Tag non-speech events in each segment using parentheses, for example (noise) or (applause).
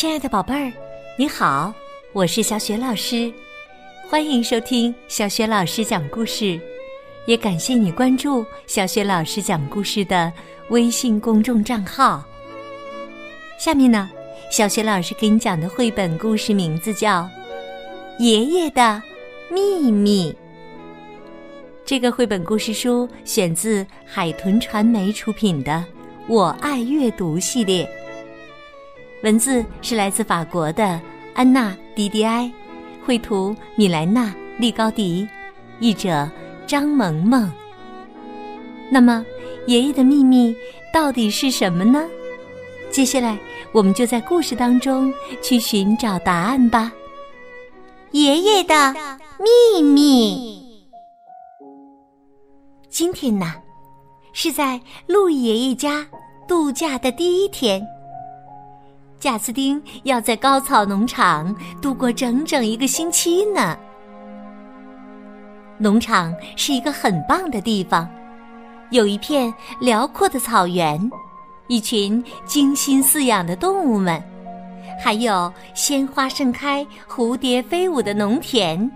亲爱的宝贝儿，你好，我是小雪老师，欢迎收听小雪老师讲故事，也感谢你关注小雪老师讲故事的微信公众账号。下面呢，小雪老师给你讲的绘本故事名字叫《爷爷的秘密》。这个绘本故事书选自海豚传媒出品的《我爱阅读》系列。文字是来自法国的安娜·迪迪埃，绘图米莱娜·利高迪，译者张萌萌。那么，爷爷的秘密到底是什么呢？接下来，我们就在故事当中去寻找答案吧。爷爷的秘密。今天呢，是在路易爷爷家度假的第一天。贾斯汀要在高草农场度过整整一个星期呢。农场是一个很棒的地方，有一片辽阔的草原，一群精心饲养的动物们，还有鲜花盛开、蝴蝶飞舞的农田。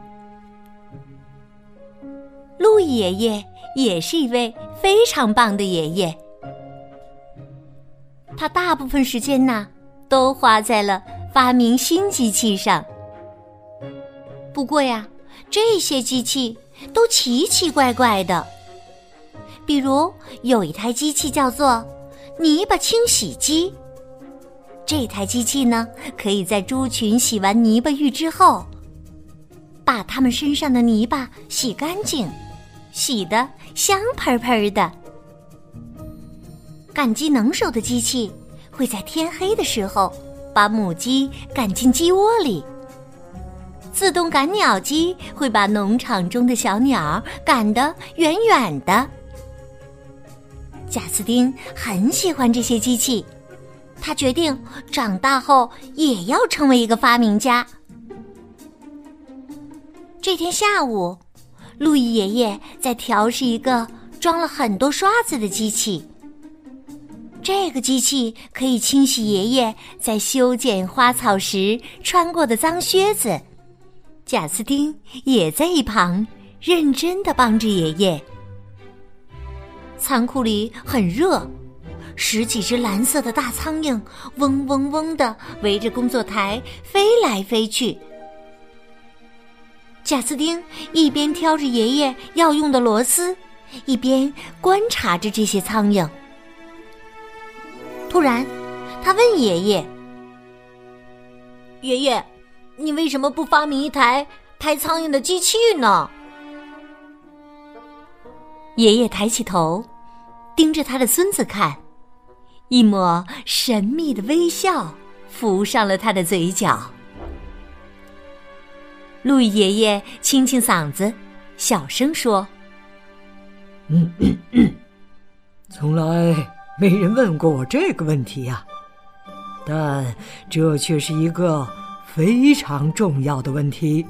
鹿爷爷也是一位非常棒的爷爷，他大部分时间呢。都花在了发明新机器上。不过呀，这些机器都奇奇怪怪的。比如有一台机器叫做泥巴清洗机。这台机器呢，可以在猪群洗完泥巴浴之后，把它们身上的泥巴洗干净，洗得香喷喷的。赶鸡能手的机器。会在天黑的时候把母鸡赶进鸡窝里。自动赶鸟机会把农场中的小鸟赶得远远的。贾斯汀很喜欢这些机器，他决定长大后也要成为一个发明家。这天下午，路易爷爷在调试一个装了很多刷子的机器。这个机器可以清洗爷爷在修剪花草时穿过的脏靴子。贾斯汀也在一旁认真的帮着爷爷。仓库里很热，十几只蓝色的大苍蝇嗡嗡嗡的围着工作台飞来飞去。贾斯汀一边挑着爷爷要用的螺丝，一边观察着这些苍蝇。突然，他问爷爷：“爷爷，你为什么不发明一台拍苍蝇的机器呢？”爷爷抬起头，盯着他的孙子看，一抹神秘的微笑浮上了他的嘴角。路易爷爷清清嗓子，小声说：“嗯嗯嗯，从来。”没人问过我这个问题呀，但这却是一个非常重要的问题。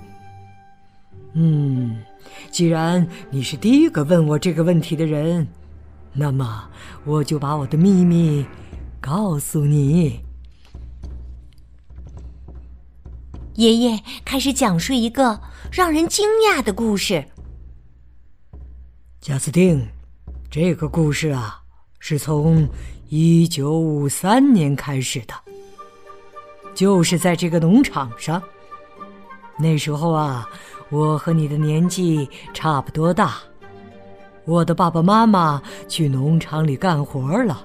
嗯，既然你是第一个问我这个问题的人，那么我就把我的秘密告诉你。爷爷开始讲述一个让人惊讶的故事。贾斯汀，这个故事啊。是从一九五三年开始的，就是在这个农场上。那时候啊，我和你的年纪差不多大，我的爸爸妈妈去农场里干活了，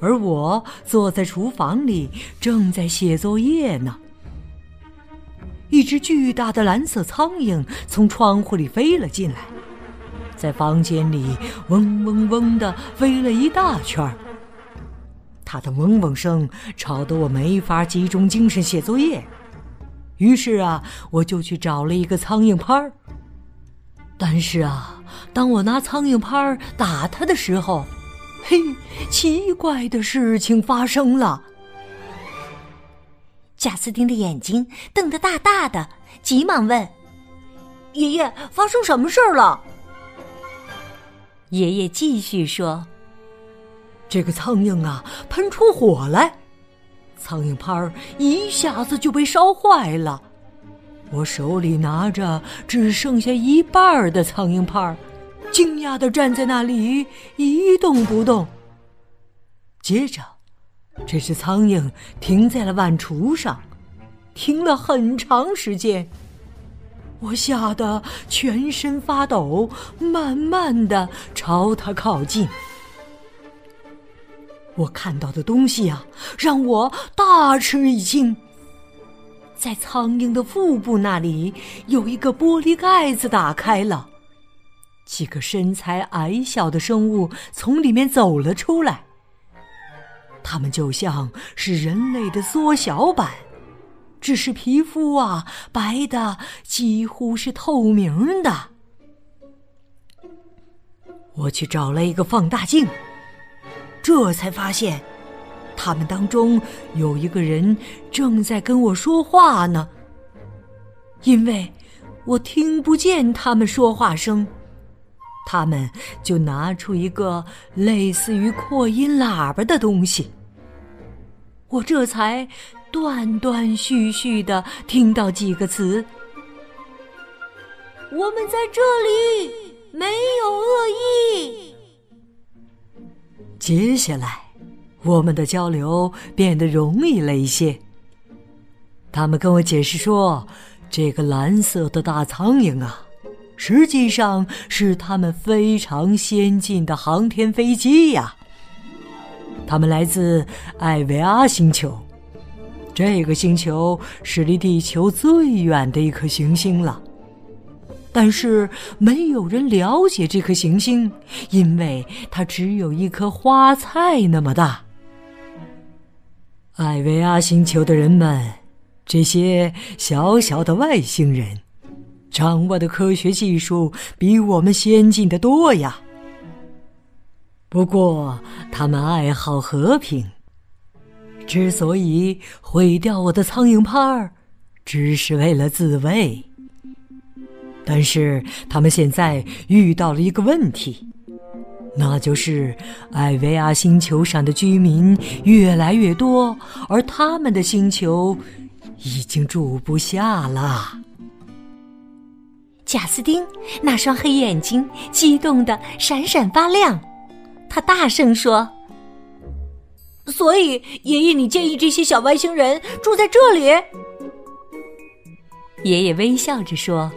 而我坐在厨房里正在写作业呢。一只巨大的蓝色苍蝇从窗户里飞了进来。在房间里嗡嗡嗡的飞了一大圈儿，它的嗡嗡声吵得我没法集中精神写作业。于是啊，我就去找了一个苍蝇拍儿。但是啊，当我拿苍蝇拍儿打它的时候，嘿，奇怪的事情发生了。贾斯汀的眼睛瞪得大大的，急忙问：“爷爷，发生什么事儿了？”爷爷继续说：“这个苍蝇啊，喷出火来，苍蝇拍儿一下子就被烧坏了。我手里拿着只剩下一半的苍蝇拍儿，惊讶的站在那里一动不动。接着，这只苍蝇停在了碗橱上，停了很长时间。我吓得全身发抖，慢慢的朝它靠近。我看到的东西啊，让我大吃一惊。在苍蝇的腹部那里，有一个玻璃盖子打开了，几个身材矮小的生物从里面走了出来。它们就像是人类的缩小版，只是皮肤啊白的几乎是透明的。我去找了一个放大镜。这才发现，他们当中有一个人正在跟我说话呢。因为我听不见他们说话声，他们就拿出一个类似于扩音喇叭的东西。我这才断断续续的听到几个词：“我们在这里，没有恶意。”接下来，我们的交流变得容易了一些。他们跟我解释说，这个蓝色的大苍蝇啊，实际上是他们非常先进的航天飞机呀。他们来自艾维阿星球，这个星球是离地球最远的一颗行星了。但是没有人了解这颗行星，因为它只有一颗花菜那么大。艾维阿星球的人们，这些小小的外星人，掌握的科学技术比我们先进的多呀。不过，他们爱好和平。之所以毁掉我的苍蝇拍儿，只是为了自卫。但是他们现在遇到了一个问题，那就是艾维亚星球上的居民越来越多，而他们的星球已经住不下了。贾斯汀那双黑眼睛激动的闪闪发亮，他大声说：“所以，爷爷，你建议这些小外星人住在这里？”爷爷微笑着说。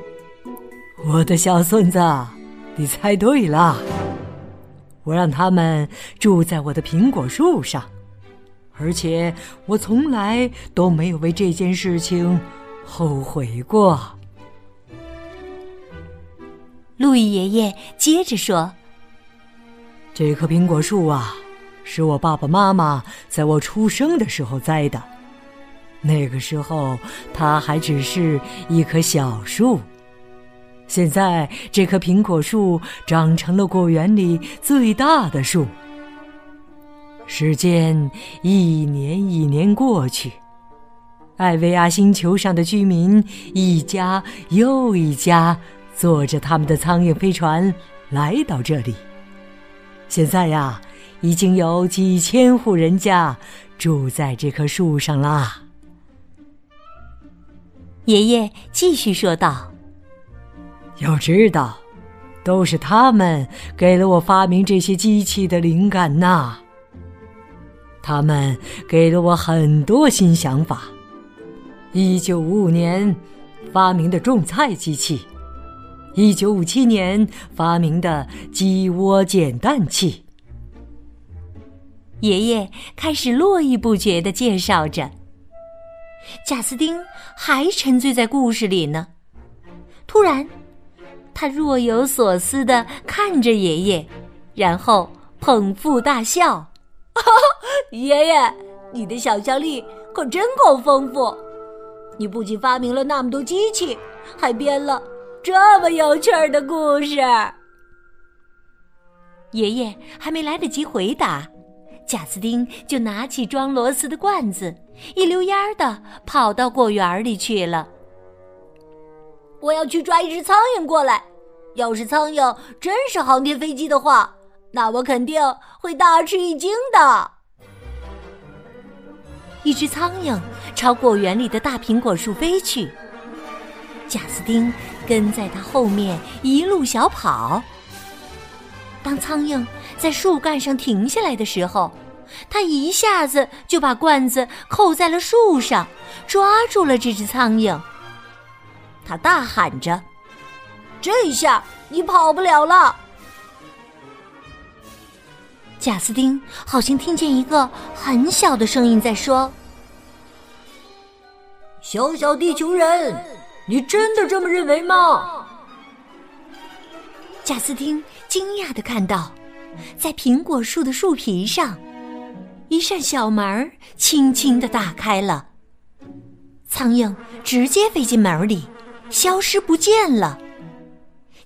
我的小孙子，你猜对了。我让他们住在我的苹果树上，而且我从来都没有为这件事情后悔过。路易爷爷接着说：“这棵苹果树啊，是我爸爸妈妈在我出生的时候栽的，那个时候它还只是一棵小树。”现在这棵苹果树长成了果园里最大的树。时间一年一年过去，艾维亚星球上的居民一家又一家坐着他们的苍蝇飞船来到这里。现在呀，已经有几千户人家住在这棵树上啦。爷爷继续说道。要知道，都是他们给了我发明这些机器的灵感呐。他们给了我很多新想法。一九五五年发明的种菜机器，一九五七年发明的鸡窝捡蛋器。爷爷开始络绎不绝的介绍着，贾斯汀还沉醉在故事里呢。突然。他若有所思的看着爷爷，然后捧腹大笑：“ (laughs) 爷爷，你的想象力可真够丰富！你不仅发明了那么多机器，还编了这么有趣儿的故事。”爷爷还没来得及回答，贾斯汀就拿起装螺丝的罐子，一溜烟儿的跑到果园里去了。我要去抓一只苍蝇过来。要是苍蝇真是航天飞机的话，那我肯定会大吃一惊的。一只苍蝇朝果园里的大苹果树飞去。贾斯汀跟在它后面一路小跑。当苍蝇在树干上停下来的时候，他一下子就把罐子扣在了树上，抓住了这只苍蝇。他大喊着：“这下你跑不了了！”贾斯汀好像听见一个很小的声音在说：“小小地球人，你真的这么认为吗？”贾斯汀惊讶的看到，在苹果树的树皮上，一扇小门轻轻的打开了。苍蝇直接飞进门里，消失不见了。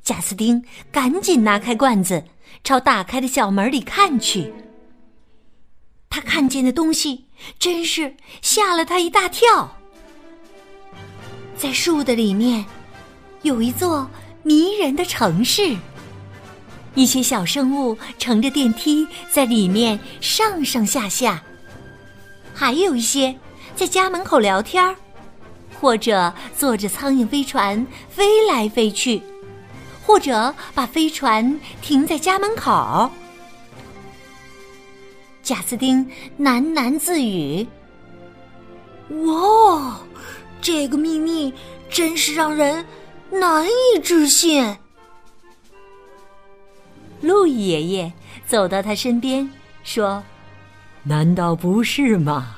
贾斯汀赶紧拿开罐子。朝打开的小门里看去，他看见的东西真是吓了他一大跳。在树的里面，有一座迷人的城市，一些小生物乘着电梯在里面上上下下，还有一些在家门口聊天或者坐着苍蝇飞船飞来飞去。或者把飞船停在家门口。贾斯汀喃喃自语：“哇，这个秘密真是让人难以置信。”路易爷爷走到他身边说：“难道不是吗？”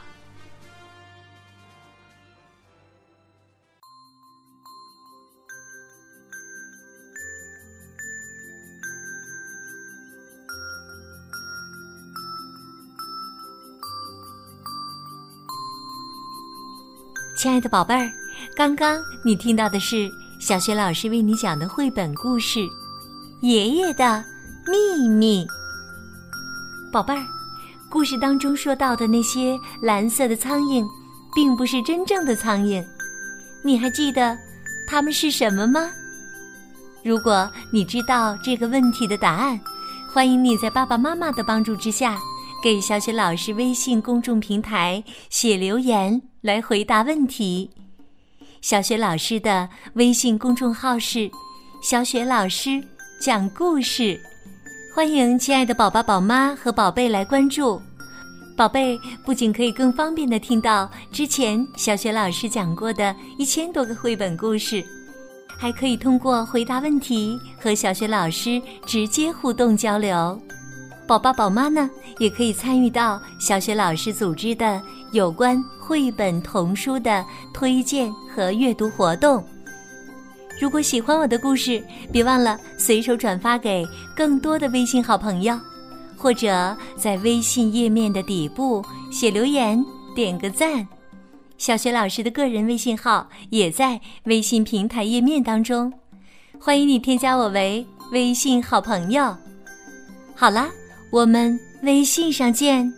亲爱的宝贝儿，刚刚你听到的是小学老师为你讲的绘本故事《爷爷的秘密》。宝贝儿，故事当中说到的那些蓝色的苍蝇，并不是真正的苍蝇，你还记得它们是什么吗？如果你知道这个问题的答案，欢迎你在爸爸妈妈的帮助之下，给小雪老师微信公众平台写留言。来回答问题。小雪老师的微信公众号是“小雪老师讲故事”，欢迎亲爱的宝宝、宝妈和宝贝来关注。宝贝不仅可以更方便的听到之前小雪老师讲过的一千多个绘本故事，还可以通过回答问题和小雪老师直接互动交流。宝宝、宝妈呢，也可以参与到小雪老师组织的有关绘本童书的推荐和阅读活动。如果喜欢我的故事，别忘了随手转发给更多的微信好朋友，或者在微信页面的底部写留言、点个赞。小雪老师的个人微信号也在微信平台页面当中，欢迎你添加我为微信好朋友。好啦。我们微信上见。